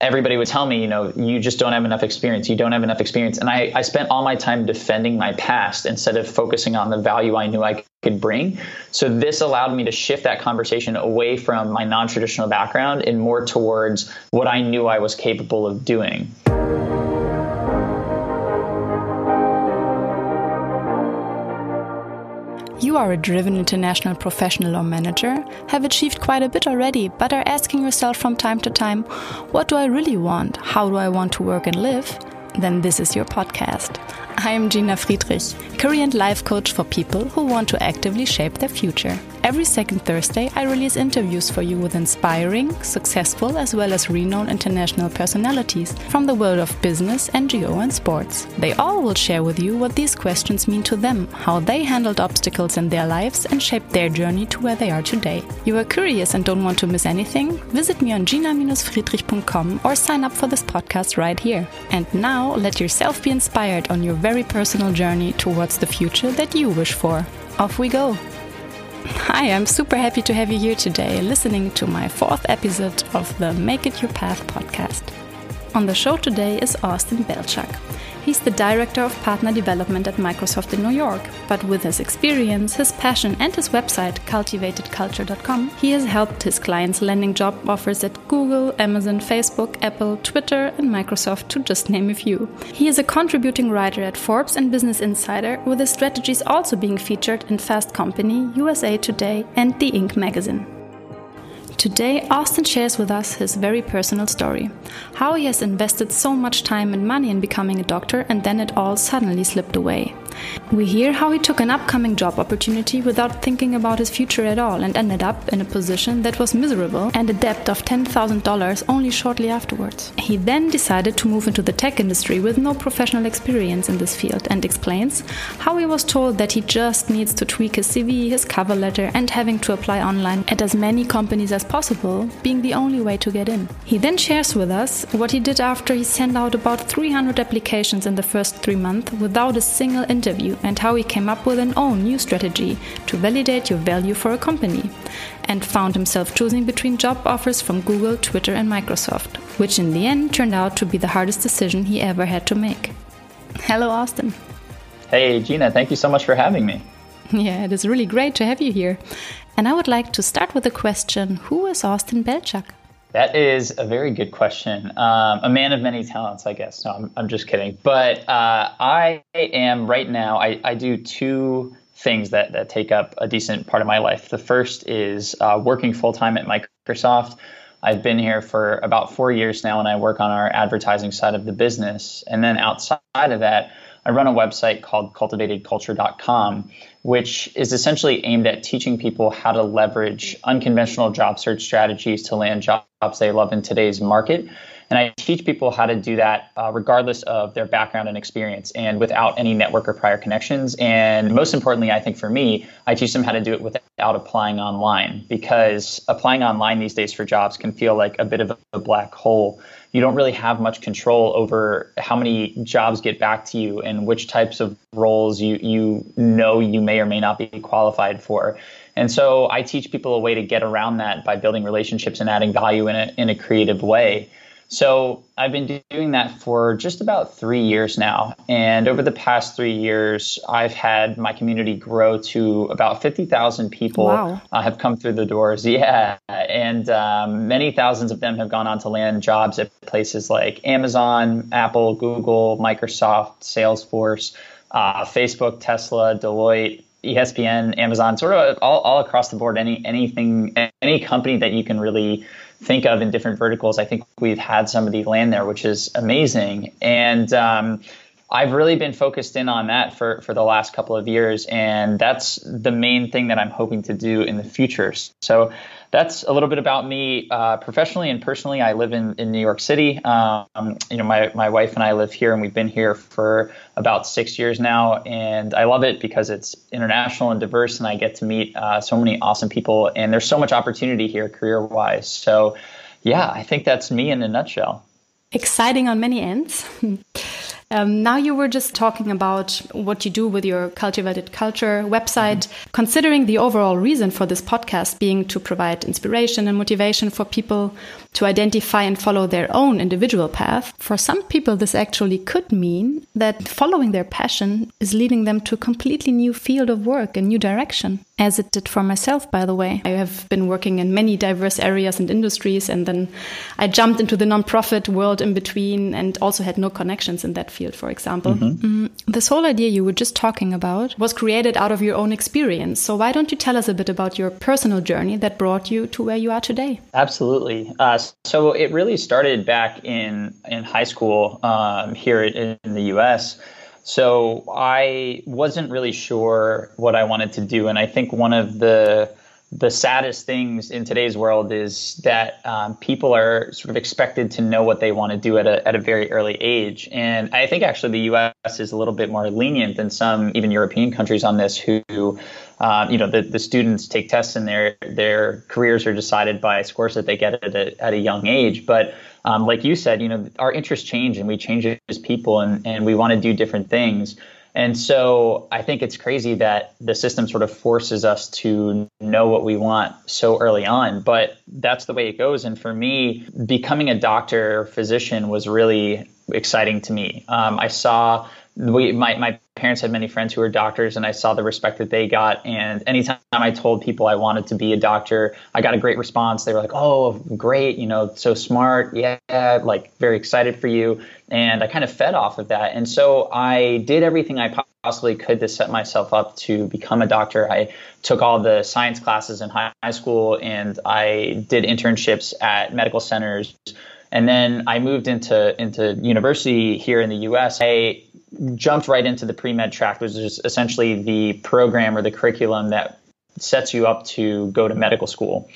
everybody would tell me, you know, you just don't have enough experience. You don't have enough experience. And I, I spent all my time defending my past instead of focusing on the value I knew I could bring. So this allowed me to shift that conversation away from my non traditional background and more towards what I knew I was capable of doing. You are a driven international professional or manager, have achieved quite a bit already, but are asking yourself from time to time, what do I really want? How do I want to work and live? Then this is your podcast. I am Gina Friedrich, career and life coach for people who want to actively shape their future. Every second Thursday, I release interviews for you with inspiring, successful, as well as renowned international personalities from the world of business, NGO, and sports. They all will share with you what these questions mean to them, how they handled obstacles in their lives, and shaped their journey to where they are today. You are curious and don't want to miss anything? Visit me on gina-friedrich.com or sign up for this podcast right here. And now, let yourself be inspired on your very personal journey towards the future that you wish for. Off we go! Hi, I'm super happy to have you here today listening to my fourth episode of the Make It Your Path podcast. On the show today is Austin Belcak. He's the director of partner development at Microsoft in New York. But with his experience, his passion, and his website, cultivatedculture.com, he has helped his clients landing job offers at Google, Amazon, Facebook, Apple, Twitter, and Microsoft, to just name a few. He is a contributing writer at Forbes and Business Insider, with his strategies also being featured in Fast Company, USA Today, and The Inc. magazine. Today, Austin shares with us his very personal story how he has invested so much time and money in becoming a doctor and then it all suddenly slipped away. We hear how he took an upcoming job opportunity without thinking about his future at all and ended up in a position that was miserable and a debt of $10,000 only shortly afterwards. He then decided to move into the tech industry with no professional experience in this field and explains how he was told that he just needs to tweak his CV, his cover letter, and having to apply online at as many companies as possible being the only way to get in. He then shares with us what he did after he sent out about 300 applications in the first three months without a single interview interview and how he came up with an own new strategy to validate your value for a company, and found himself choosing between job offers from Google, Twitter, and Microsoft, which in the end turned out to be the hardest decision he ever had to make. Hello, Austin. Hey, Gina, thank you so much for having me. Yeah, it is really great to have you here. And I would like to start with the question Who is Austin Belcak? That is a very good question. Um, a man of many talents, I guess. No, I'm, I'm just kidding. But uh, I am right now, I, I do two things that, that take up a decent part of my life. The first is uh, working full time at Microsoft. I've been here for about four years now, and I work on our advertising side of the business. And then outside of that, I run a website called cultivatedculture.com, which is essentially aimed at teaching people how to leverage unconventional job search strategies to land jobs they love in today's market. And I teach people how to do that uh, regardless of their background and experience and without any network or prior connections. And most importantly, I think for me, I teach them how to do it without applying online because applying online these days for jobs can feel like a bit of a black hole you don't really have much control over how many jobs get back to you and which types of roles you you know you may or may not be qualified for. And so I teach people a way to get around that by building relationships and adding value in a in a creative way. So I've been doing that for just about three years now. And over the past three years, I've had my community grow to about 50,000 people wow. uh, have come through the doors. Yeah. And um, many thousands of them have gone on to land jobs at places like Amazon, Apple, Google, Microsoft, Salesforce, uh, Facebook, Tesla, Deloitte, ESPN, Amazon, sort of all, all across the board, any anything, any company that you can really think of in different verticals. I think we've had somebody land there, which is amazing. And um, I've really been focused in on that for, for the last couple of years, and that's the main thing that I'm hoping to do in the future. So that's a little bit about me uh, professionally and personally. I live in, in New York City. Um, you know, my, my wife and I live here, and we've been here for about six years now, and I love it because it's international and diverse, and I get to meet uh, so many awesome people, and there's so much opportunity here career wise. So, yeah, I think that's me in a nutshell. Exciting on many ends. Um, now you were just talking about what you do with your cultivated culture website. Mm -hmm. Considering the overall reason for this podcast being to provide inspiration and motivation for people to identify and follow their own individual path, for some people this actually could mean that following their passion is leading them to a completely new field of work, and new direction as it did for myself, by the way. I have been working in many diverse areas and industries, and then I jumped into the nonprofit world in between and also had no connections in that field, for example. Mm -hmm. mm, this whole idea you were just talking about was created out of your own experience. So, why don't you tell us a bit about your personal journey that brought you to where you are today? Absolutely. Uh, so, it really started back in, in high school um, here in, in the US. So I wasn't really sure what I wanted to do, and I think one of the the saddest things in today's world is that um, people are sort of expected to know what they want to do at a, at a very early age. And I think actually the U.S. is a little bit more lenient than some even European countries on this who, uh, you know, the, the students take tests and their, their careers are decided by scores that they get at a, at a young age. But um, like you said, you know, our interests change and we change as people and, and we want to do different things. And so I think it's crazy that the system sort of forces us to know what we want so early on, but that's the way it goes. And for me, becoming a doctor or physician was really exciting to me. Um, I saw we my, my parents had many friends who were doctors and I saw the respect that they got. And anytime I told people I wanted to be a doctor I got a great response. They were like oh great you know so smart. Yeah like very excited for you. And I kind of fed off of that. And so I did everything I possibly could to set myself up to become a doctor. I took all the science classes in high school and I did internships at medical centers and then I moved into into university here in the US I jumped right into the pre med track, which is essentially the program or the curriculum that sets you up to go to medical school.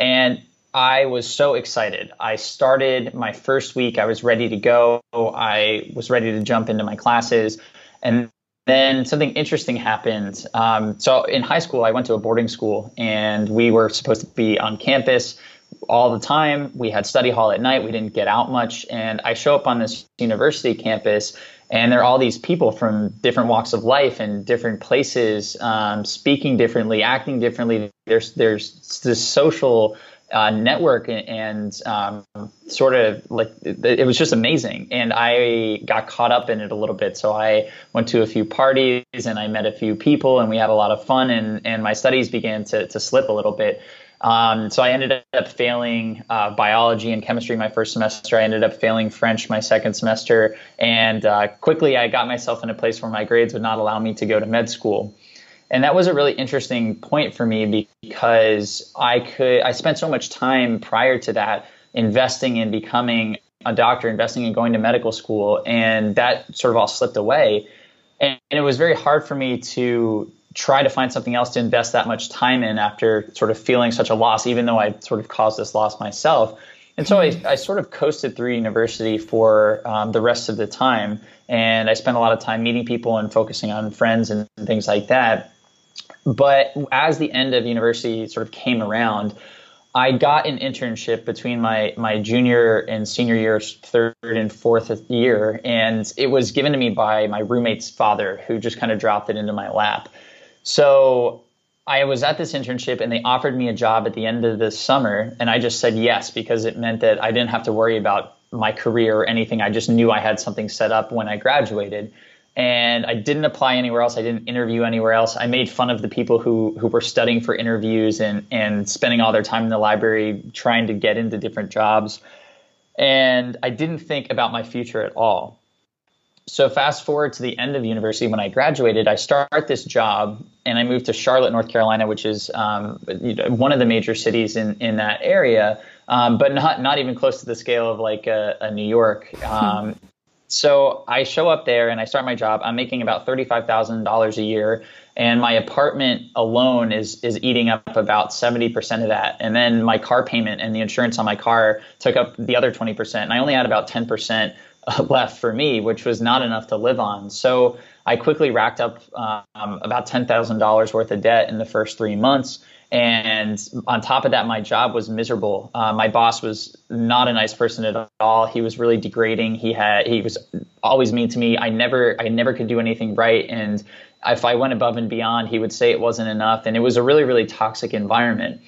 And I was so excited. I started my first week, I was ready to go. I was ready to jump into my classes. And then something interesting happened. Um, so in high school, I went to a boarding school and we were supposed to be on campus all the time. We had study hall at night. We didn't get out much. And I show up on this university campus and there are all these people from different walks of life and different places, um, speaking differently, acting differently. There's there's this social uh, network and, um, sort of like it, it, was just amazing. And I got caught up in it a little bit. So I went to a few parties and I met a few people and we had a lot of fun and, and my studies began to, to slip a little bit. Um, so I ended up failing uh, biology and chemistry my first semester. I ended up failing French my second semester, and uh, quickly I got myself in a place where my grades would not allow me to go to med school. And that was a really interesting point for me because I could I spent so much time prior to that investing in becoming a doctor, investing in going to medical school, and that sort of all slipped away. And, and it was very hard for me to try to find something else to invest that much time in after sort of feeling such a loss, even though I sort of caused this loss myself. And so I, I sort of coasted through university for um, the rest of the time. And I spent a lot of time meeting people and focusing on friends and, and things like that. But as the end of university sort of came around, I got an internship between my my junior and senior years, third and fourth year, and it was given to me by my roommate's father, who just kind of dropped it into my lap. So I was at this internship and they offered me a job at the end of the summer. And I just said yes because it meant that I didn't have to worry about my career or anything. I just knew I had something set up when I graduated. And I didn't apply anywhere else. I didn't interview anywhere else. I made fun of the people who, who were studying for interviews and, and spending all their time in the library trying to get into different jobs. And I didn't think about my future at all so fast forward to the end of university when i graduated i start this job and i moved to charlotte north carolina which is um, one of the major cities in, in that area um, but not not even close to the scale of like a, a new york. Hmm. Um, so i show up there and i start my job. I'm making about $35000 a year and my apartment alone is is eating up about 70% of that. And then my car payment and the insurance on my car took up the other 20% and i only had about 10% left for me, which was not enough to live on. So I quickly racked up um, about $10,000 worth of debt in the first three months. And on top of that, my job was miserable. Uh, my boss was not a nice person at all. He was really degrading. He had he was always mean to me. I never I never could do anything right. And if I went above and beyond, he would say it wasn't enough. And it was a really really toxic environment.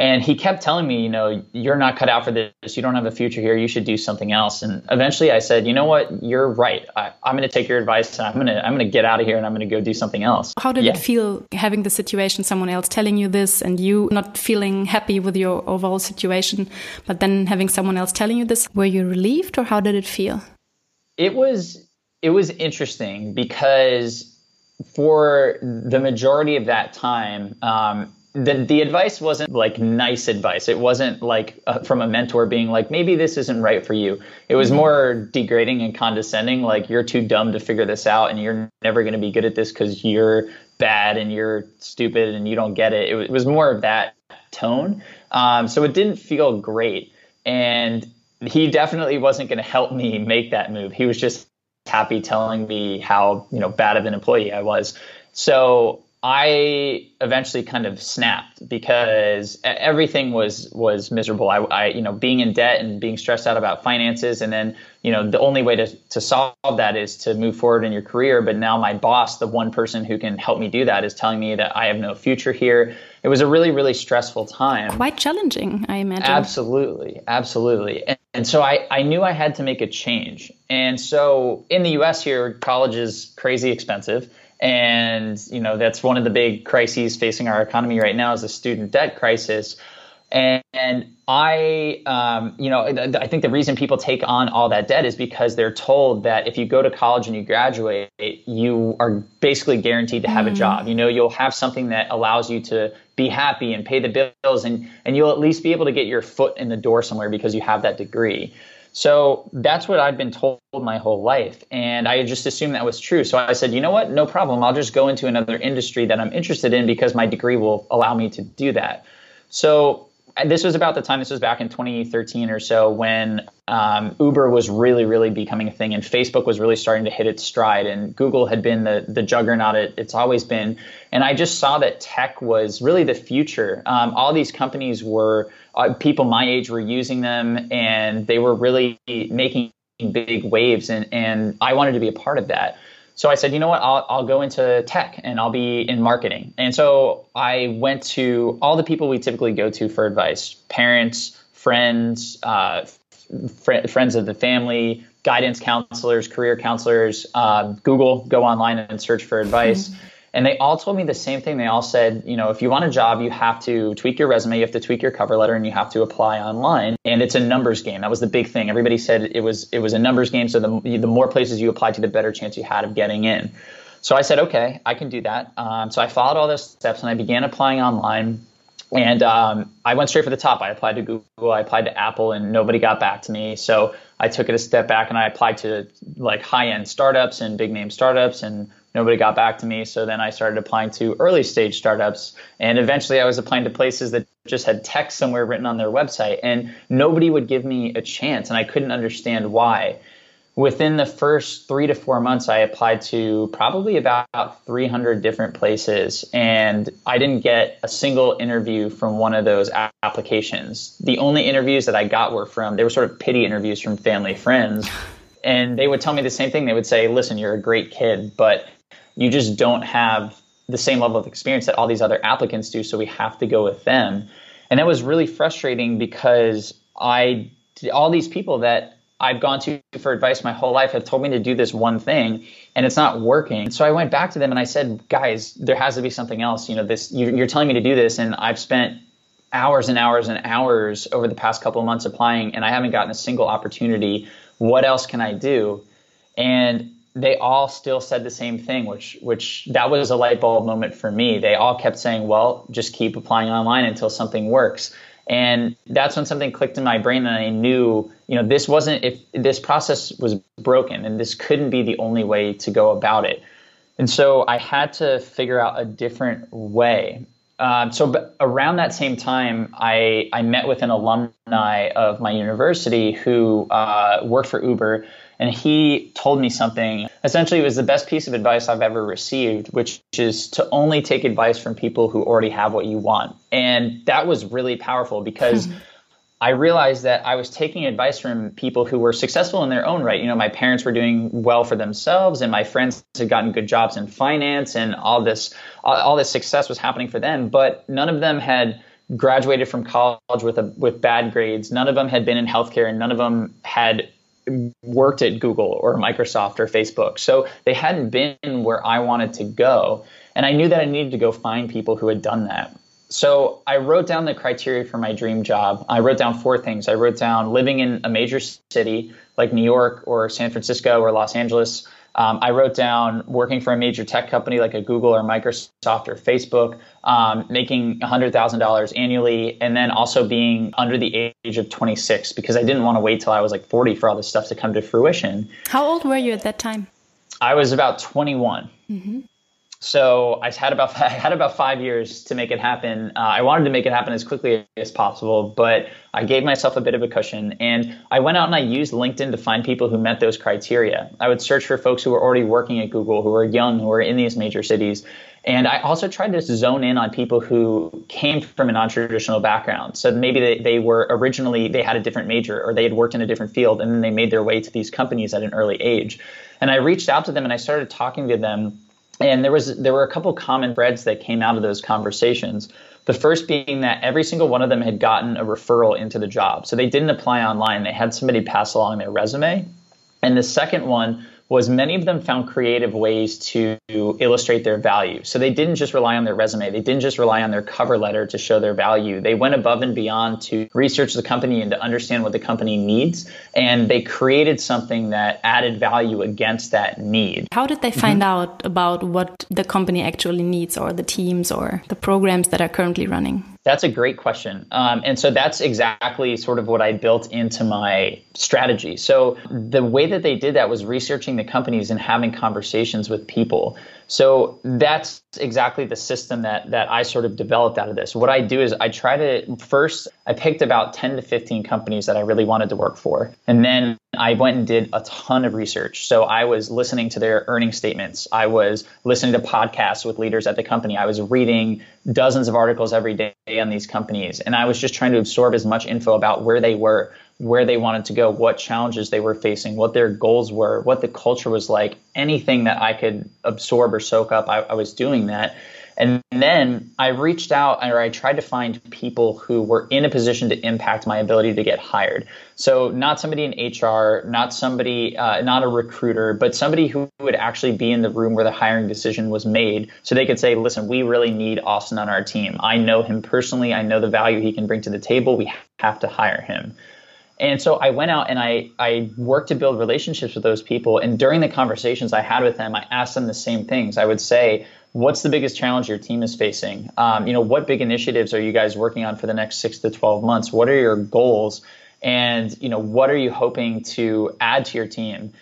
And he kept telling me, you know, you're not cut out for this. You don't have a future here. You should do something else. And eventually, I said, you know what? You're right. I, am going to take your advice, and I'm going to I'm going to get out of here, and I'm going to go do something else. How did yeah. it feel having the situation, someone else telling you this, and you not feeling happy with your overall situation, but then having someone else telling you this? Were you relieved, or how did it feel? It was it was interesting because for the majority of that time. Um, the the advice wasn't like nice advice. It wasn't like uh, from a mentor being like maybe this isn't right for you. It was mm-hmm. more degrading and condescending. Like you're too dumb to figure this out, and you're never going to be good at this because you're bad and you're stupid and you don't get it. It, it was more of that tone. Um, so it didn't feel great, and he definitely wasn't going to help me make that move. He was just happy telling me how you know bad of an employee I was. So I eventually kind of snapped because everything was was miserable. I, I, you know, being in debt and being stressed out about finances, and then you know, the only way to to solve that is to move forward in your career. But now my boss, the one person who can help me do that, is telling me that I have no future here. It was a really really stressful time. Quite challenging, I imagine. Absolutely, absolutely. And, and so I I knew I had to make a change. And so in the U.S. here, college is crazy expensive and you know that's one of the big crises facing our economy right now is the student debt crisis and, and I, um, you know, I think the reason people take on all that debt is because they're told that if you go to college and you graduate, you are basically guaranteed to have mm. a job. You know, you'll have something that allows you to be happy and pay the bills, and and you'll at least be able to get your foot in the door somewhere because you have that degree. So that's what I'd been told my whole life. And I just assumed that was true. So I said, you know what? No problem. I'll just go into another industry that I'm interested in because my degree will allow me to do that. So this was about the time, this was back in 2013 or so, when um, Uber was really, really becoming a thing and Facebook was really starting to hit its stride. And Google had been the, the juggernaut it, it's always been. And I just saw that tech was really the future. Um, all these companies were uh, people my age were using them and they were really making big waves and, and I wanted to be a part of that. So I said, you know what, I'll, I'll go into tech and I'll be in marketing. And so I went to all the people we typically go to for advice parents, friends, uh, fr- friends of the family, guidance counselors, career counselors, uh, Google, go online and search for advice. Mm-hmm. And they all told me the same thing. They all said, you know, if you want a job, you have to tweak your resume, you have to tweak your cover letter, and you have to apply online. And it's a numbers game. That was the big thing. Everybody said it was it was a numbers game. So the the more places you applied to, the better chance you had of getting in. So I said, okay, I can do that. Um, so I followed all those steps and I began applying online. And um, I went straight for the top. I applied to Google, I applied to Apple, and nobody got back to me. So I took it a step back and I applied to like high end startups and big name startups and nobody got back to me. So then I started applying to early stage startups. And eventually I was applying to places that just had text somewhere written on their website. And nobody would give me a chance. And I couldn't understand why. Within the first three to four months, I applied to probably about 300 different places. And I didn't get a single interview from one of those applications. The only interviews that I got were from, they were sort of pity interviews from family friends. And they would tell me the same thing. They would say, listen, you're a great kid, but you just don't have the same level of experience that all these other applicants do, so we have to go with them. And that was really frustrating because I all these people that I've gone to for advice my whole life have told me to do this one thing and it's not working. So I went back to them and I said, guys, there has to be something else. You know, this you're, telling me to do this and I've spent hours and hours and hours over the past couple of months applying and I haven't gotten a single opportunity. What else can I do? And they all still said the same thing, which which that was a light bulb moment for me. They all kept saying, "Well, just keep applying online until something works." And that's when something clicked in my brain, and I knew, you know, this wasn't if this process was broken, and this couldn't be the only way to go about it. And so I had to figure out a different way. Um, so around that same time, I I met with an alumni of my university who uh, worked for Uber And he told me something. Essentially, it was the best piece of advice I've ever received, which is to only take advice from people who already have what you want. And that was really powerful because. Hmm. I realized that I was taking advice from people who were successful in their own right. You know, my parents were doing well for themselves, and my friends had gotten good jobs in finance, and all this, all, this success was happening for them. But none of them had graduated from college with a with bad grades. None of them had been in healthcare, and none of them had worked at Google or Microsoft or Facebook. So they hadn't been where I wanted to go, and I knew that I needed to go find people who had done that so I wrote down the criteria for my dream job. I wrote down four things. I wrote down living in a major city like New York or San Francisco or Los Angeles. Um, I wrote down working for a major tech company like a Google or Microsoft or Facebook, um, making $100,000 annually, and then also being under the age of 26 because I didn't want to wait till I was like 40 for all this stuff to come to fruition. How old were you at that time? I was about 21. Mm-hmm. So I had about I had about five years to make it happen. Uh, I wanted to make it happen as quickly as possible, but I gave myself a bit of a cushion, and I went out and I used LinkedIn to find people who met those criteria. I would search for folks who were already working at Google, who were young, who were in these major cities, and I also tried to zone in on people who came from a non-traditional background. So maybe they, they were originally they had a different major or they had worked in a different field, and then they made their way to these companies at an early age. And I reached out to them and I started talking to them and there was there were a couple common threads that came out of those conversations. The first being that every single one of them had gotten a referral into the job. So they didn't apply online. They had somebody pass along their resume. And the second one was many of them found creative ways to illustrate their value. So they didn't just rely on their resume. They didn't just rely on their cover letter to show their value. They went above and beyond to research the company and to understand what the company needs. And they created something that added value against that need. How did they find mm-hmm. out about what the company actually needs or the teams or the programs that are currently running? That's a great question. Um, and so that's exactly sort of what I built into my strategy. So the way that they did that was researching the companies and having conversations with people. So that's exactly the system that that I sort of developed out of this. What I do is I try to first I picked about 10 to 15 companies that I really wanted to work for. And then I went and did a ton of research. So I was listening to their earning statements. I was listening to podcasts with leaders at the company. I was reading dozens of articles every day on these companies. And I was just trying to absorb as much info about where they were, where they wanted to go, what challenges they were facing, what their goals were, what the culture was like, anything that I could absorb or soak up, I, I was doing that. And then I reached out or I tried to find people who were in a position to impact my ability to get hired. So, not somebody in HR, not somebody, uh, not a recruiter, but somebody who would actually be in the room where the hiring decision was made. So they could say, listen, we really need Austin on our team. I know him personally. I know the value he can bring to the table. We have to hire him. And so I went out and I, I worked to build relationships with those people. And during the conversations I had with them, I asked them the same things. I would say, what's the biggest challenge your team is facing? Um, you know, what big initiatives are you guys working on for the next six to 12 months? What are your goals? And, you know, what are you hoping to add to your team?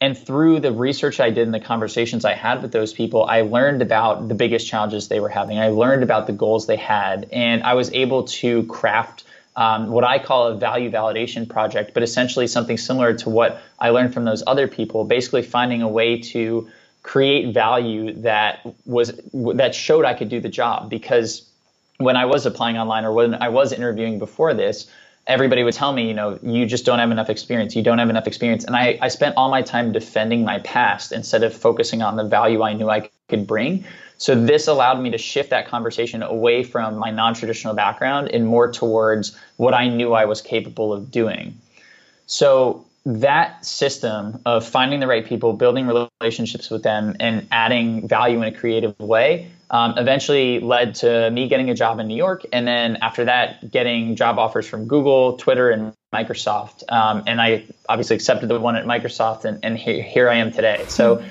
And through the research I did and the conversations I had with those people, I learned about the biggest challenges they were having. I learned about the goals they had, and I was able to craft um, what I call a value validation project, but essentially something similar to what I learned from those other people, basically finding a way to create value that was that showed I could do the job because when I was applying online or when I was interviewing before this, everybody would tell me, you know, you just don't have enough experience. You don't have enough experience. And I, I spent all my time defending my past instead of focusing on the value I knew I could bring. So this allowed me to shift that conversation away from my non-traditional background and more towards what I knew I was capable of doing. So that system of finding the right people, building relationships with them, and adding value in a creative way um, eventually led to me getting a job in New York. And then after that, getting job offers from Google, Twitter, and Microsoft. Um, and I obviously accepted the one at Microsoft, and, and here, here I am today. So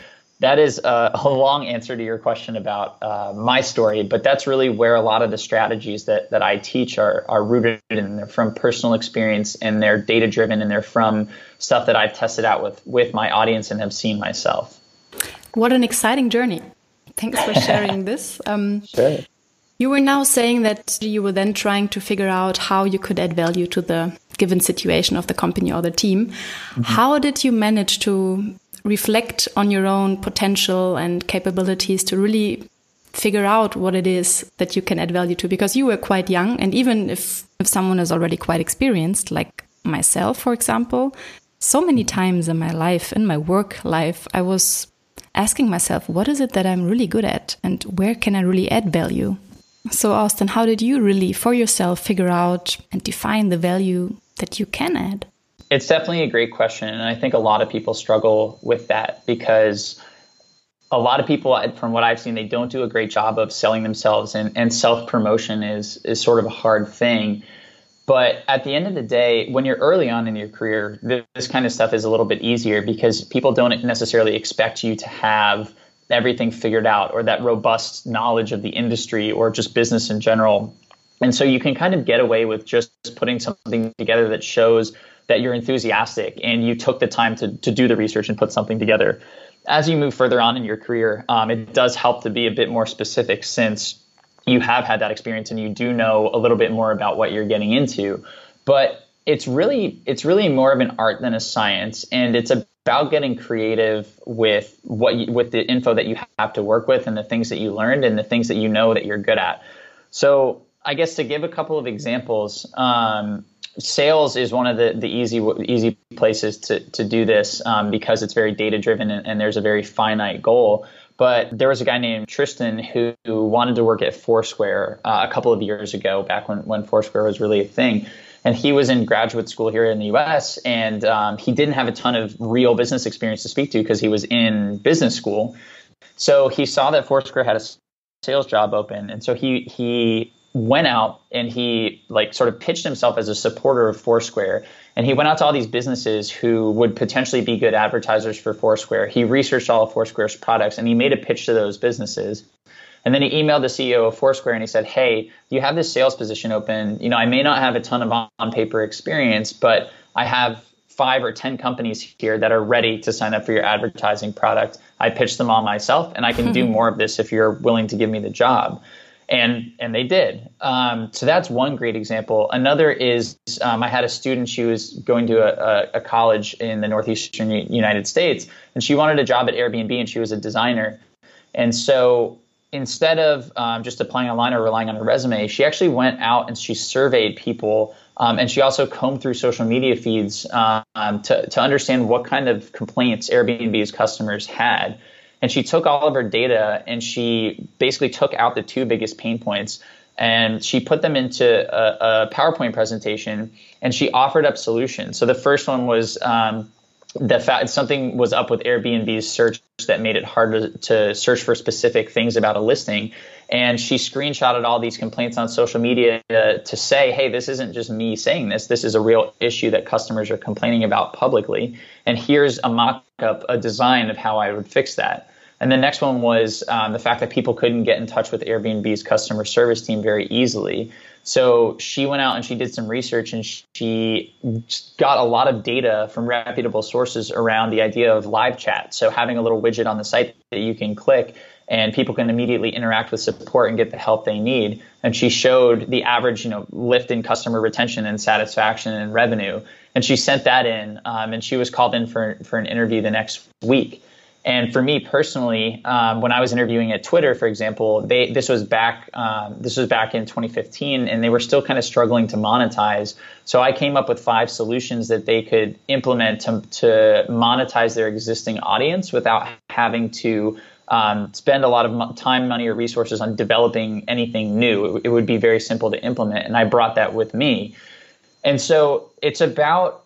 that is a, a, long answer to your question about uh, my story, but that's really where a lot of the strategies that, that I teach are, are rooted in. They're from personal experience and they're data driven and they're from stuff that I've tested out with, with my audience and have seen myself. What an exciting journey. Thanks for sharing this. Um, sure. You were now saying that you were then trying to figure out how you could add value to the given situation of the company or the team. Mm -hmm. How did you manage to reflect on your own potential and capabilities to really figure out what it is that you can add value to. Because you were quite young and even if if someone is already quite experienced like myself for example so many times in my life in my work life i was asking myself what is it that i'm really good at and where can i really add value? So austin how did you really for yourself figure out and define the value that you can add it's definitely a great question and i think a lot of people struggle with that because a lot of people, from what I've seen, they don't do a great job of selling themselves, and, and self promotion is is sort of a hard thing. But at the end of the day, when you're early on in your career, this, this kind of stuff is a little bit easier because people don't necessarily expect you to have everything figured out or that robust knowledge of the industry or just business in general. And so you can kind of get away with just putting something together that shows that you're enthusiastic and you took the time to, to do the research and put something together as you move further on in your career, um, it does help to be a bit more specific since you have had that experience and you do know a little bit more about what you're getting into. But it's really it's really more of an art than a science, and it's about getting creative with what you, with the info that you have to work with and the things that you learned and the things that you know that you're good at. So I guess to give a couple of examples, um, sales is one of the, the easy easy places to, to do this um, because it's very data driven and, and, there's a very finite goal. But there was a guy named Tristan who, who wanted to work at Foursquare uh, a couple of years ago, back when, when Foursquare was really a thing. And he was in graduate school here in the US, and um, he didn't have a ton of real business experience to speak to because he was in business school. So he saw that Foursquare had a sales job open, and so he he went out and he like sort of pitched himself as a supporter of Foursquare. And he went out to all these businesses who would potentially be good advertisers for Foursquare. He researched all of Foursquare's products and he made a pitch to those businesses. And then he emailed the CEO of Foursquare and he said, Hey, you have this sales position open. You know, I may not have a ton of on paper experience, but I have five or 10 companies here that are ready to sign up for your advertising product. I pitched them all myself and I can do more of this if you're willing to give me the job and and they did. Um, so that's one great example. Another is um, I had a student. She was going to a, a, college in the northeastern United States, and she wanted a job at Airbnb, and she was a designer. And so instead of um, just applying online or relying on her resume, she actually went out and she surveyed people. Um, and she also combed through social media feeds um, to, to understand what kind of complaints Airbnb's customers had. And she took all of her data and she basically took out the two biggest pain points and she put them into a, a PowerPoint presentation and she offered up solutions. So the first one was um, the fact something was up with Airbnb's search that made it hard to, to, search for specific things about a listing. And she screenshotted all these complaints on social media to say, hey, this isn't just me saying this. This is a real issue that customers are complaining about publicly. And here's a mock up, a design of how I would fix that. And the next one was um, the fact that people couldn't get in touch with Airbnb's customer service team very easily. So she went out and she did some research and she got a lot of data from reputable sources around the idea of live chat. So having a little widget on the site that you can click and people can immediately interact with support and get the help they need. And she showed the average, you know, lift in customer retention and satisfaction and revenue. And she sent that in, um, and she was called in for for an interview the next week. And for me personally, um, when I was interviewing at Twitter, for example, they this was back um, this was back in 2015, and they were still kind of struggling to monetize. So I came up with five solutions that they could implement to, to monetize their existing audience without having to um, spend a lot of time, money, or resources on developing anything new. It, it would be very simple to implement, and I brought that with me. And so it's about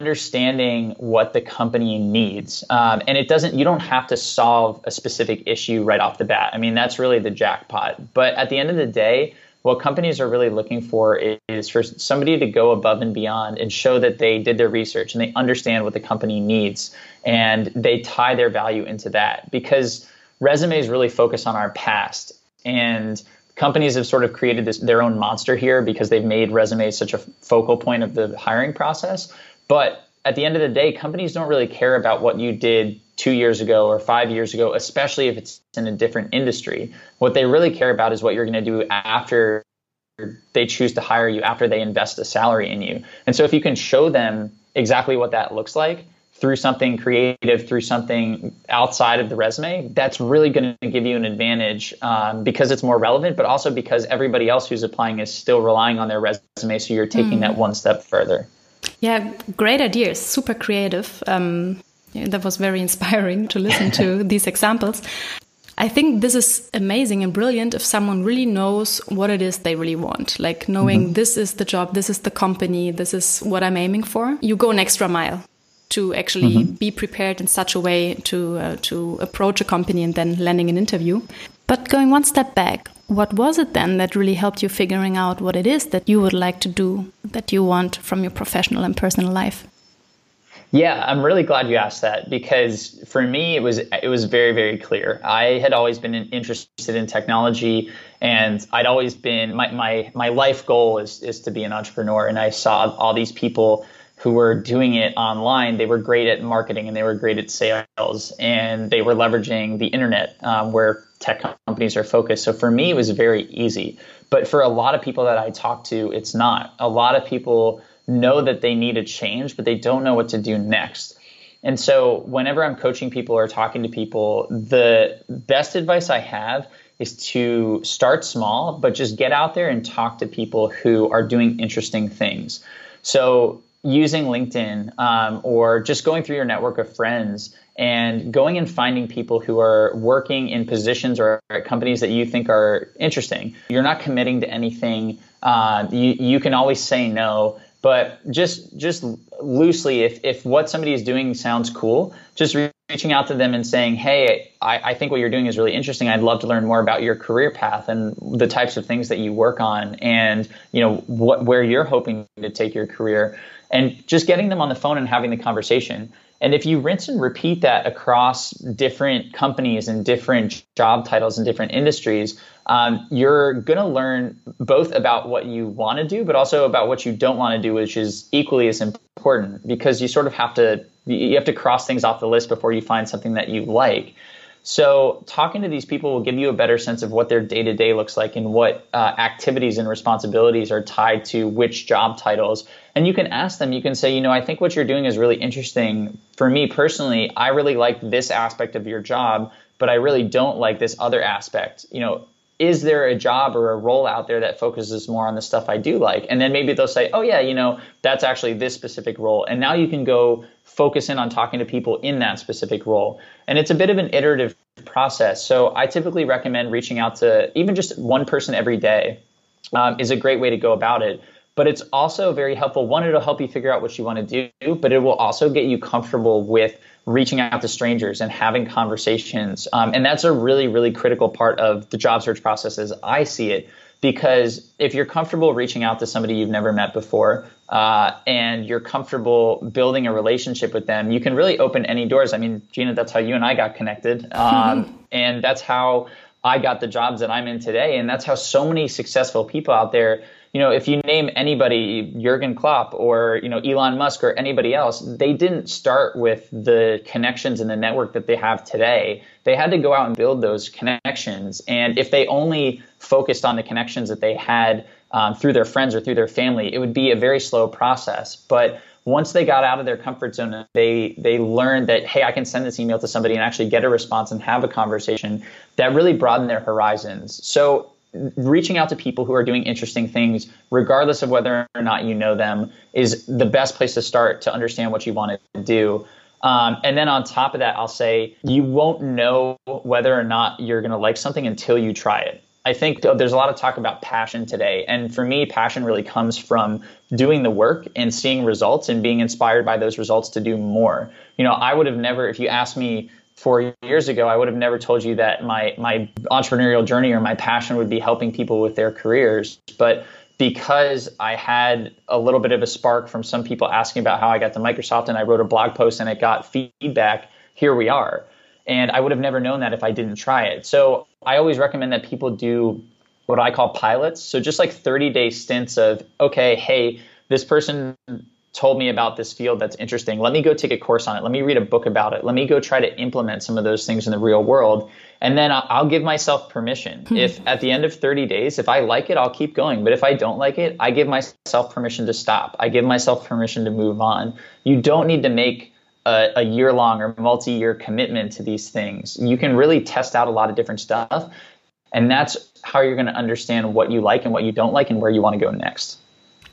understanding what the company needs um, and it doesn't you don't have to solve a specific issue right off the bat. I mean that's really the jackpot. But at the end of the day what companies are really looking for is for somebody to go above and beyond and show that they did their research and they understand what the company needs and they tie their value into that. Because resumes really focus on our past and companies have sort of created this their own monster here because they've made resumes such a focal point of the hiring process but at the end of the day, companies don't really care about what you did two years ago or five years ago, especially if it's in a different industry. What they really care about is what you're going to do after they choose to hire you after they invest a salary in you. And so if you can show them exactly what that looks like through something creative, through something outside of the resume, that's really going to give you an advantage um, because it's more relevant, but also because everybody else who's applying is still relying on their resume. So you're taking mm. that one step further. Yeah, great ideas, super creative. Um, that was very inspiring to listen to these examples. I think this is amazing and brilliant if someone really knows what it is they really want. Like knowing mm -hmm. this is the job, this is the company, this is what I'm aiming for. You go an extra mile to actually mm -hmm. be prepared in such a way to uh, to approach a company and then landing an interview. But going one step back, what was it then that really helped you figuring out what it is that you would like to do, that you want from your professional and personal life? Yeah, I'm really glad you asked that because for me it was it was very very clear. I had always been interested in technology and I'd always been my my my life goal is is to be an entrepreneur and I saw all these people who were doing it online. They were great at marketing and they were great at sales and they were leveraging the internet um, where tech companies are focused. So for me it was very easy. But for a lot of people that I talk to, it's not. A lot of people know that they need a change, but they don't know what to do next. And so, whenever I'm coaching people or talking to people, the best advice I have is to start small, but just get out there and talk to people who are doing interesting things. So, using LinkedIn um, or just going through your network of friends and going and finding people who are working in positions or at companies that you think are interesting. You're not committing to anything. Uh, you, you can always say no but just just loosely if, if what somebody is doing sounds cool just reaching out to them and saying hey I, I think what you're doing is really interesting. I'd love to learn more about your career path and the types of things that you work on and you know what where you're hoping to take your career. And just getting them on the phone and having the conversation. And if you rinse and repeat that across different companies and different job titles and different industries, um, you're going to learn both about what you want to do, but also about what you don't want to do, which is equally as important because you sort of have to you have to cross things off the list before you find something that you like. So, talking to these people will give you a better sense of what their day to day looks like and what uh, activities and responsibilities are tied to which job titles. And you can ask them, you can say, you know, I think what you're doing is really interesting. For me personally, I really like this aspect of your job, but I really don't like this other aspect. You know, is there a job or a role out there that focuses more on the stuff I do like? And then maybe they'll say, oh, yeah, you know, that's actually this specific role. And now you can go focus in on talking to people in that specific role. And it's a bit of an iterative process. So I typically recommend reaching out to even just one person every day um, is a great way to go about it. But it's also very helpful. One, it'll help you figure out what you want to do, but it will also get you comfortable with reaching out to strangers and having conversations. Um, and that's a really, really critical part of the job search process as I see it because if you're comfortable reaching out to somebody you've never met before uh, and you're comfortable building a relationship with them, you can really open any doors. I mean, Gina, that's how you and I got connected. Um, and that's how I got the jobs that I'm in today. And that's how so many successful people out there you know, if you name anybody, Jurgen Klopp or, you know, Elon Musk or anybody else, they didn't start with the connections and the network that they have today. They had to go out and build those connections. And if they only focused on the connections that they had um, through their friends or through their family, it would be a very slow process. But once they got out of their comfort zone, they they learned that hey, I can send this email to somebody and actually get a response and have a conversation. That really broadened their horizons. So reaching out to people who are doing interesting things, regardless of whether or not you know them, is the best place to start to understand what you want to do. Um, and then on top of that, I'll say you won't know whether or not you're going to like something until you try it. I think there's a lot of talk about passion today. And for me, passion really comes from doing the work and seeing results and being inspired by those results to do more. You know, I would have never, if you asked me four years ago, I would have never told you that my my entrepreneurial journey or my passion would be helping people with their careers. But because I had a little bit of a spark from some people asking about how I got to Microsoft, and I wrote a blog post and it got feedback. Here we are, and I would have never known that if I didn't try it. So I always recommend that people do what I call pilots. So just like 30 day stints of okay, hey, this person told me about this field that's interesting. Let me go take a course on it. Let me read a book about it. Let me go try to implement some of those things in the real world. And then I'll give myself permission. Hmm. If at the end of 30 days, if I like it, I'll keep going. But if I don't like it, I give myself permission to stop. I give myself permission to move on. You don't need to make a, a year long or multi year commitment to these things. You can really test out a lot of different stuff. And that's how you're going to understand what you like and what you don't like and where you want to go next.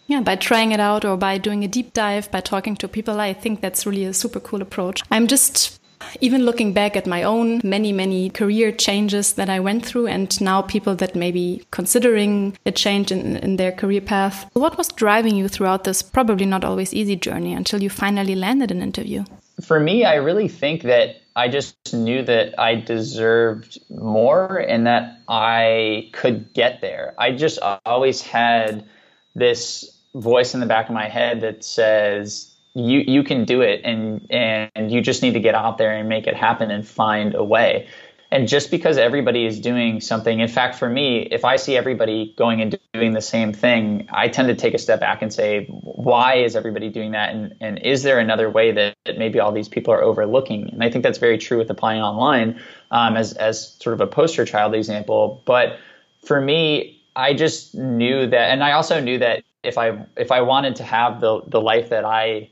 Yeah, by trying it out or by doing a deep dive, by talking to people, I think that's really a super cool approach. I'm just even looking back at my own many, many career changes that I went through, and now people that may be considering a change in, in their career path. What was driving you throughout this probably not always easy journey until you finally landed an interview? For me, I really think that I just knew that I deserved more and that I could get there. I just always had this voice in the back of my head that says, you you can do it and and you just need to get out there and make it happen and find a way. And just because everybody is doing something in fact for me if i see everybody going and doing the same thing i tend to take a step back and say why is everybody doing that? And, and is there another way that, that maybe all these people are overlooking? And i think that's very true with applying online um, as, as sort of a poster child example. But for me i just knew that and i also knew that if i if i wanted to have the the life that i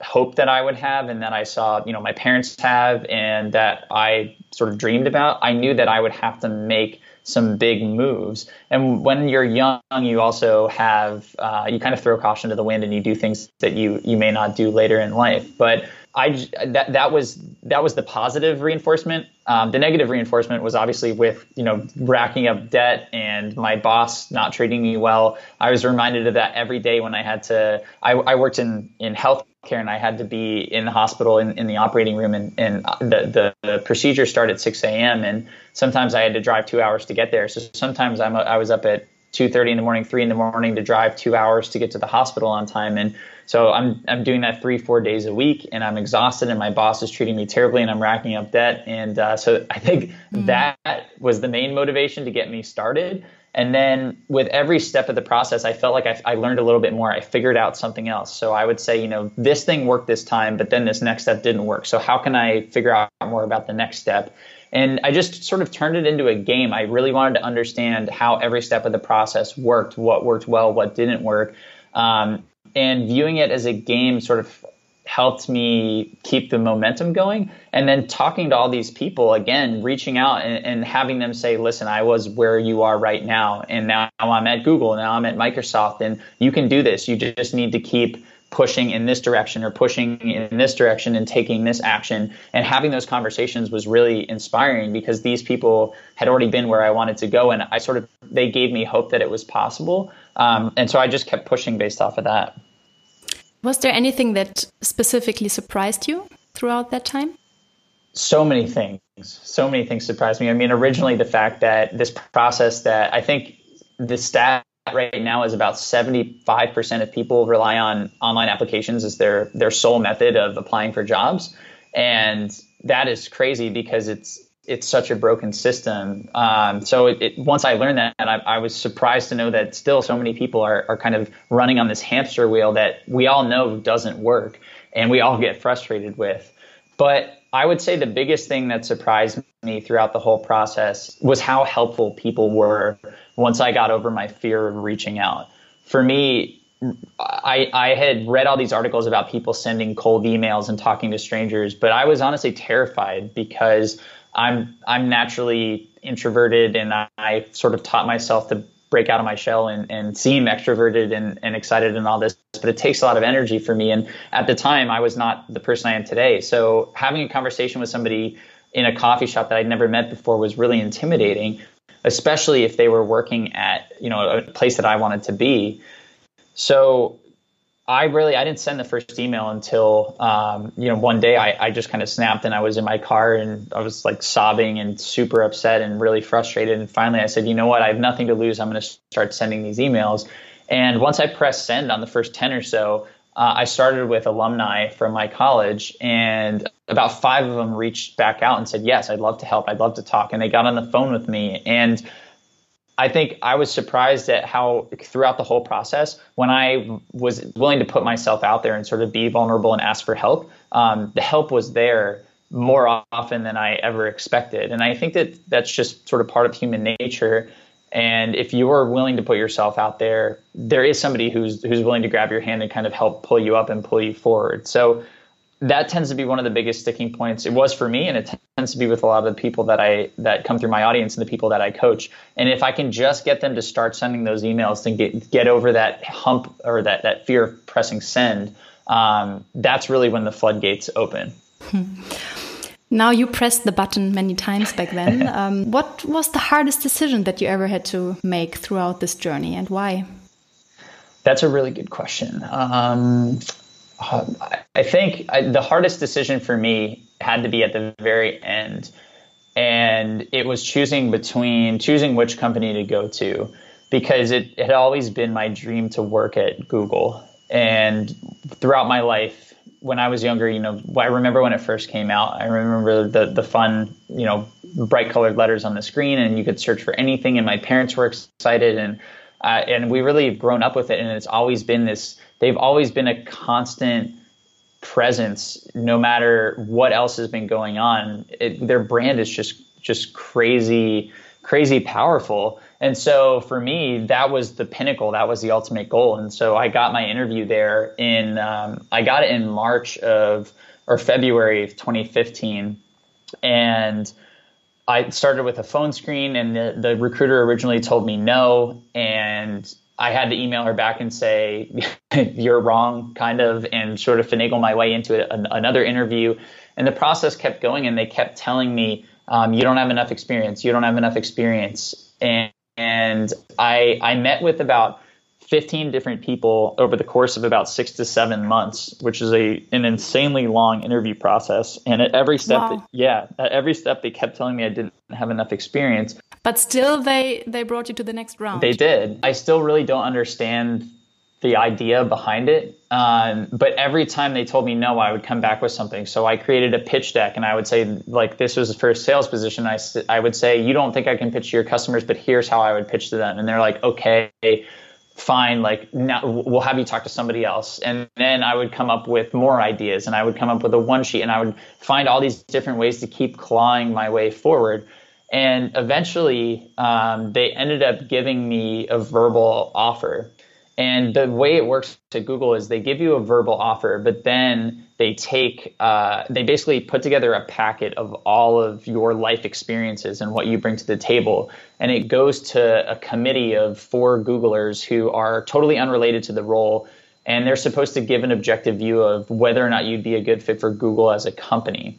hoped that I would have and that I saw, you know, my parents have and that I sort of dreamed about, I knew that I would have to make some big moves. And when you're young, you also have uh, you kind of throw caution to the wind and you do things that you you may not do later in life. But I that that was that was the positive reinforcement. Um, the negative reinforcement was obviously with you know racking up debt and my boss not treating me well. I was reminded of that every day when I had to. I, I worked in in healthcare and I had to be in the hospital in, in the operating room and, and the, the, the procedure started at 6 a.m. and sometimes I had to drive two hours to get there. So sometimes I'm I was up at 2:30 in the morning, three in the morning to drive two hours to get to the hospital on time and so I'm I'm doing that three four days a week, and I'm exhausted, and my boss is treating me terribly, and I'm racking up debt. And uh, so I think mm. that was the main motivation to get me started. And then with every step of the process, I felt like I, I, learned a little bit more. I figured out something else. So I would say, you know, this thing worked this time, but then this next step didn't work. So how can I figure out more about the next step? And I just sort of turned it into a game. I really wanted to understand how every step of the process worked, what worked well, what didn't work. Um, and viewing it as a game sort of helped me keep the momentum going. And then talking to all these people again, reaching out and, and, having them say, listen, I was where you are right now. And now I'm at Google. Now I'm at Microsoft. And you can do this. You just need to keep pushing in this direction or pushing in this direction and taking this action. And having those conversations was really inspiring because these people had already been where I wanted to go. And I sort of, they gave me hope that it was possible. Um, and so I just kept pushing based off of that. Was there anything that specifically surprised you throughout that time? So many things. So many things surprised me. I mean, originally the fact that this process that I think the stat right now is about 75% of people rely on online applications as their their sole method of applying for jobs. And that is crazy because it's it's such a broken system. Um, so it, it, once I learned that, I, I, was surprised to know that still so many people are, are kind of running on this hamster wheel that we all know doesn't work and we all get frustrated with. But I would say the biggest thing that surprised me throughout the whole process was how helpful people were once I got over my fear of reaching out. For me, I, I had read all these articles about people sending cold emails and talking to strangers, but I was honestly terrified because I'm I'm naturally introverted, and I, I sort of taught myself to break out of my shell and, and seem extroverted and, and excited and all this, but it takes a lot of energy for me. And at the time, I was not the person I am today. So having a conversation with somebody in a coffee shop that I'd never met before was really intimidating, especially if they were working at you know a place that I wanted to be. So I really I didn't send the first email until um, you know one day I, I just kind of snapped and I was in my car and I was like sobbing and super upset and really frustrated. And finally I said you know what? I have nothing to lose. I'm going to start sending these emails. And once I pressed send on the first ten or so uh, I started with alumni from my college and about five of them reached back out and said yes I'd love to help. I'd love to talk. And they got on the phone with me and I think I was surprised at how throughout the whole process, when I was willing to put myself out there and sort of be vulnerable and ask for help, um, the help was there more often than I ever expected. And I think that that's just sort of part of human nature. And if you're willing to put yourself out there, there is somebody who's who's willing to grab your hand and kind of help pull you up and pull you forward. So that tends to be one of the biggest sticking points. It was for me, and it tends to be with a lot of the people that I that come through my audience and the people that I coach. And if I can just get them to start sending those emails to get get over that hump or that that fear of pressing send, um, that's really when the floodgates open. Now you pressed the button many times back then. Um, what was the hardest decision that you ever had to make throughout this journey, and why? That's a really good question. Um, I think I, the hardest decision for me had to be at the very end, and it was choosing between choosing which company to go to, because it, it had always been my dream to work at Google, and throughout my life, when I was younger, you know, I remember when it first came out. I remember the the fun, you know, bright colored letters on the screen, and you could search for anything. And my parents were excited, and uh, and we really have grown up with it. And it's always been this. They've always been a constant presence, no matter what else has been going on. It, their brand is just just crazy, crazy powerful. And so for me, that was the pinnacle. That was the ultimate goal. And so I got my interview there in, um, I got it in March of, or February of 2015. And I started with a phone screen, and the, the recruiter originally told me no. And I had to email her back and say, you're wrong, kind of, and sort of finagle my way into a, another interview. And the process kept going, and they kept telling me, um, you don't have enough experience. You don't have enough experience. And and I I met with about 15 different people over the course of about six to seven months, which is a an insanely long interview process. And at every step, wow. that, yeah, at every step, they kept telling me I didn't have enough experience. But still, they they brought you to the next round. They did. I still really don't understand the idea behind it. Um, but every time they told me no, I would come back with something. So I created a pitch deck and I would say, like, this was the first sales position. I, I would say, you don't think I can pitch to your customers, but here's how I would pitch to them. And they're like, okay, fine. Like, now we'll have you talk to somebody else. And then I would come up with more ideas and I would come up with a one sheet and I would find all these different ways to keep clawing my way forward. And eventually, um, they ended up giving me a verbal offer and the way it works at Google is they give you a verbal offer, but then they take, uh, they basically put together a packet of all of your life experiences and what you bring to the table. And it goes to a committee of four Googlers who are totally unrelated to the role. And they're supposed to give an objective view of whether or not you'd be a good fit for Google as a company.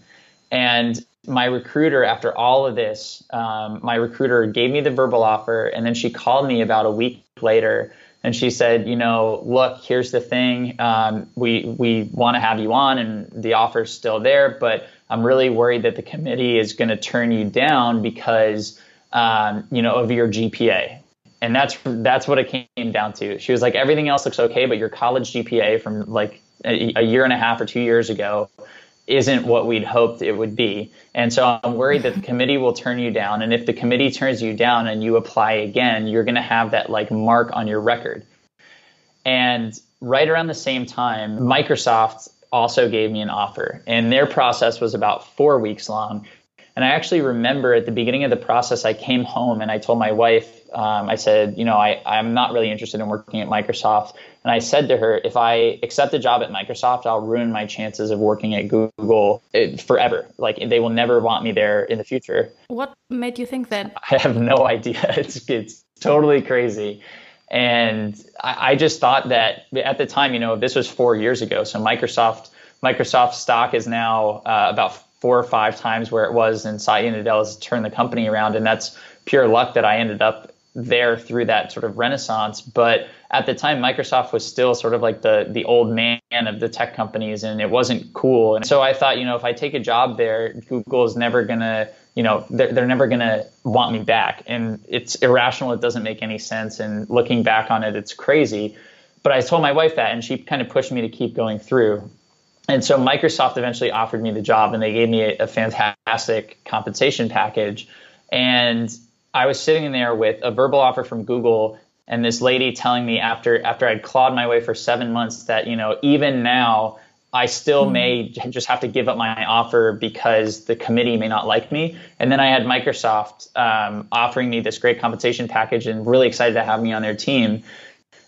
And my recruiter, after all of this, um, my recruiter gave me the verbal offer. And then she called me about a week later and she said, you know, look, here's the thing. Um, we we want to have you on, and the offer's still there, but I'm really worried that the committee is going to turn you down because, um, you know, of your GPA. And that's that's what it came down to. She was like, everything else looks okay, but your college GPA from like a, a year and a half or two years ago isn't what we'd hoped it would be. And so I'm worried that the committee will turn you down. And if the committee turns you down and you apply again, you're going to have that like mark on your record. And right around the same time, Microsoft also gave me an offer, and their process was about four weeks long. And I actually remember at the beginning of the process, I came home and I told my wife, um, I said, you know, I, I'm not really interested in working at Microsoft. And I said to her, if I accept a job at Microsoft, I'll ruin my chances of working at Google eh, forever. Like they will never want me there in the future. What made you think that? I have no idea. It's it's totally crazy. And I, I just thought that at the time, you know, this was four years ago. So Microsoft Microsoft stock is now uh, about four or five times where it was, and Satya Nadella has turned the company around, and that's pure luck that I ended up there through that sort of renaissance. But at the time, Microsoft was still sort of like the the old man of the tech companies, and it wasn't cool. And so I thought, you know, if I take a job there, Google is never gonna, you know, they're, they're never gonna want me back. And it's irrational. It doesn't make any sense. And looking back on it, it's crazy. But I told my wife that, and she kind of pushed me to keep going through. And so Microsoft eventually offered me the job, and they gave me a, a fantastic compensation package. And I was sitting in there with a verbal offer from Google and this lady telling me after after I'd clawed my way for seven months that you know even now I still mm. may just have to give up my offer because the committee may not like me. And then I had Microsoft um, offering me this great compensation package and really excited to have me on their team.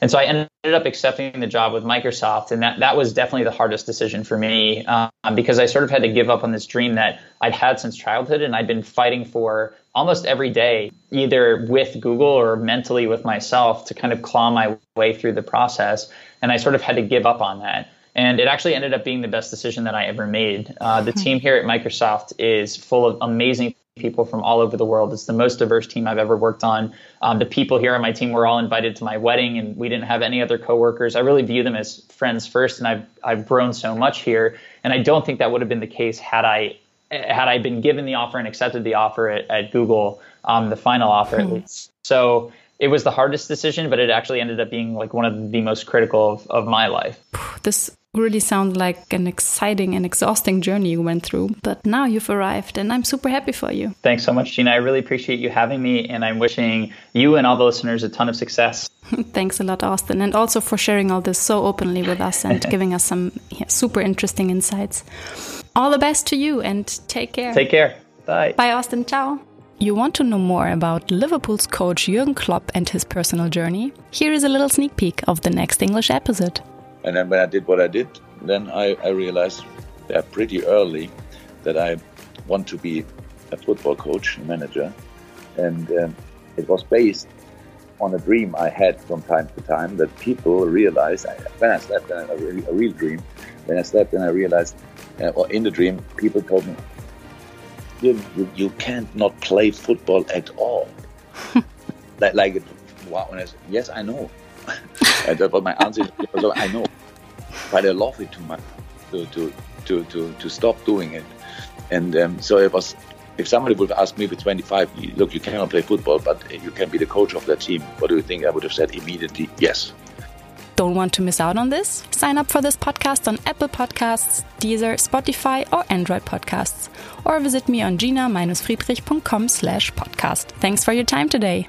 And so I ended up accepting the job with Microsoft, and that that was definitely the hardest decision for me um, because I sort of had to give up on this dream that I'd had since childhood, and I'd been fighting for almost every day, either with Google or mentally with myself, to kind of claw my way through the process. And I sort of had to give up on that. And it actually ended up being the best decision that I ever made. Uh, the hmm. team here at Microsoft is full of amazing people from all over the world. It's the most diverse team I've ever worked on. Um, the people here on my team were all invited to my wedding, and we didn't have any other coworkers. I really view them as friends first, and I've I've grown so much here. And I don't think that would have been the case had I had I been given the offer and accepted the offer at, at Google, um, the final offer at hmm. least. So it was the hardest decision, but it actually ended up being like one of the most critical of, of my life. This really sounds like an exciting and exhausting journey you went through, but now you've arrived and I'm super happy for you. Thanks so much, Gina. I really appreciate you having me and I'm wishing you and all the listeners a ton of success. Thanks a lot, Austin, and also for sharing all this so openly with us and giving us some yeah, super interesting insights. All the best to you and take care. Take care. Bye. Bye, Austin. Ciao. You want to know more about Liverpool's coach Jurgen Klopp and his personal journey? Here is a little sneak peek of the next English episode. And then when I did what I did, then I, I realized yeah, pretty early that I want to be a football coach, a manager. And um, it was based on a dream I had from time to time that people realized when I slept, a, a real dream, when I slept and I realized, uh, or in the dream, people told me, you, you, you can't not play football at all. like, like, wow. And I said, yes, I know. and that was my answer. I know, but I love it too much to to to to, to stop doing it. And um, so it was. If somebody would ask me with 25, look, you cannot play football, but you can be the coach of that team. What do you think? I would have said immediately, yes. Don't want to miss out on this? Sign up for this podcast on Apple Podcasts, Deezer, Spotify, or Android Podcasts. Or visit me on gina-friedrich.com slash podcast. Thanks for your time today.